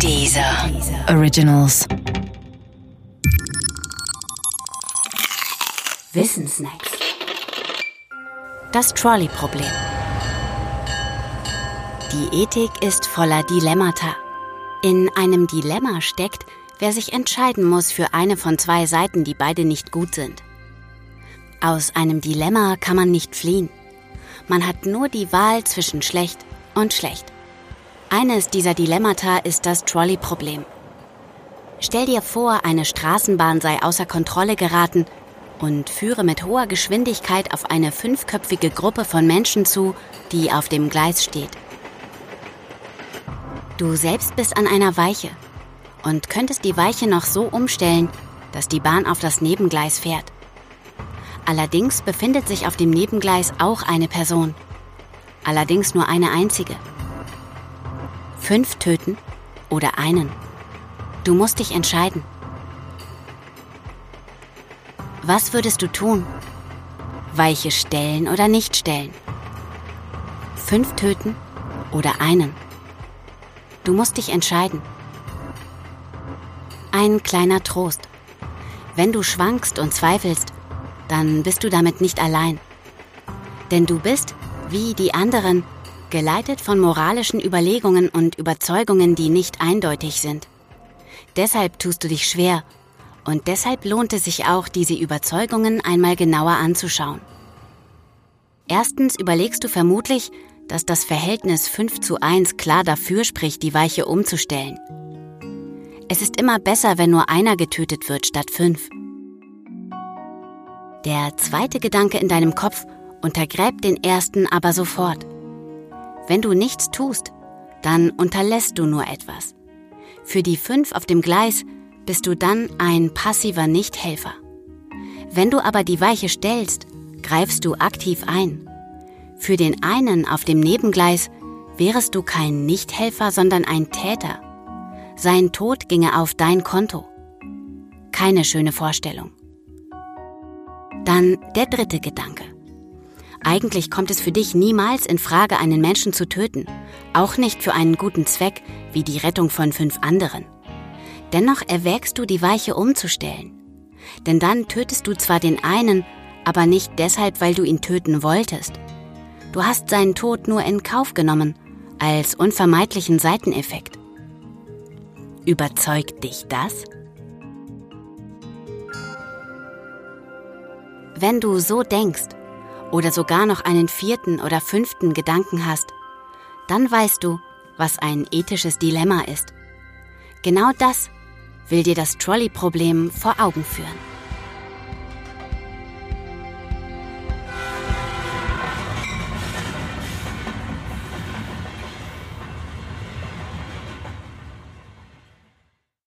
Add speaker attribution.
Speaker 1: Dieser Originals.
Speaker 2: Wissensnacks. Das Trolley-Problem. Die Ethik ist voller Dilemmata. In einem Dilemma steckt, wer sich entscheiden muss für eine von zwei Seiten, die beide nicht gut sind. Aus einem Dilemma kann man nicht fliehen. Man hat nur die Wahl zwischen schlecht und schlecht. Eines dieser Dilemmata ist das Trolley-Problem. Stell dir vor, eine Straßenbahn sei außer Kontrolle geraten und führe mit hoher Geschwindigkeit auf eine fünfköpfige Gruppe von Menschen zu, die auf dem Gleis steht. Du selbst bist an einer Weiche und könntest die Weiche noch so umstellen, dass die Bahn auf das Nebengleis fährt. Allerdings befindet sich auf dem Nebengleis auch eine Person. Allerdings nur eine einzige. Fünf töten oder einen. Du musst dich entscheiden. Was würdest du tun? Weiche stellen oder nicht stellen? Fünf töten oder einen? Du musst dich entscheiden. Ein kleiner Trost. Wenn du schwankst und zweifelst, dann bist du damit nicht allein. Denn du bist, wie die anderen, geleitet von moralischen Überlegungen und Überzeugungen, die nicht eindeutig sind. Deshalb tust du dich schwer und deshalb lohnt es sich auch, diese Überzeugungen einmal genauer anzuschauen. Erstens überlegst du vermutlich, dass das Verhältnis 5 zu 1 klar dafür spricht, die Weiche umzustellen. Es ist immer besser, wenn nur einer getötet wird statt fünf. Der zweite Gedanke in deinem Kopf untergräbt den ersten aber sofort. Wenn du nichts tust, dann unterlässt du nur etwas. Für die fünf auf dem Gleis bist du dann ein passiver Nichthelfer. Wenn du aber die Weiche stellst, greifst du aktiv ein. Für den einen auf dem Nebengleis wärest du kein Nichthelfer, sondern ein Täter. Sein Tod ginge auf dein Konto. Keine schöne Vorstellung. Dann der dritte Gedanke. Eigentlich kommt es für dich niemals in Frage, einen Menschen zu töten, auch nicht für einen guten Zweck wie die Rettung von fünf anderen. Dennoch erwägst du, die Weiche umzustellen. Denn dann tötest du zwar den einen, aber nicht deshalb, weil du ihn töten wolltest. Du hast seinen Tod nur in Kauf genommen, als unvermeidlichen Seiteneffekt. Überzeugt dich das? Wenn du so denkst oder sogar noch einen vierten oder fünften Gedanken hast, dann weißt du, was ein ethisches Dilemma ist. Genau das will dir das Trolley-Problem vor Augen führen.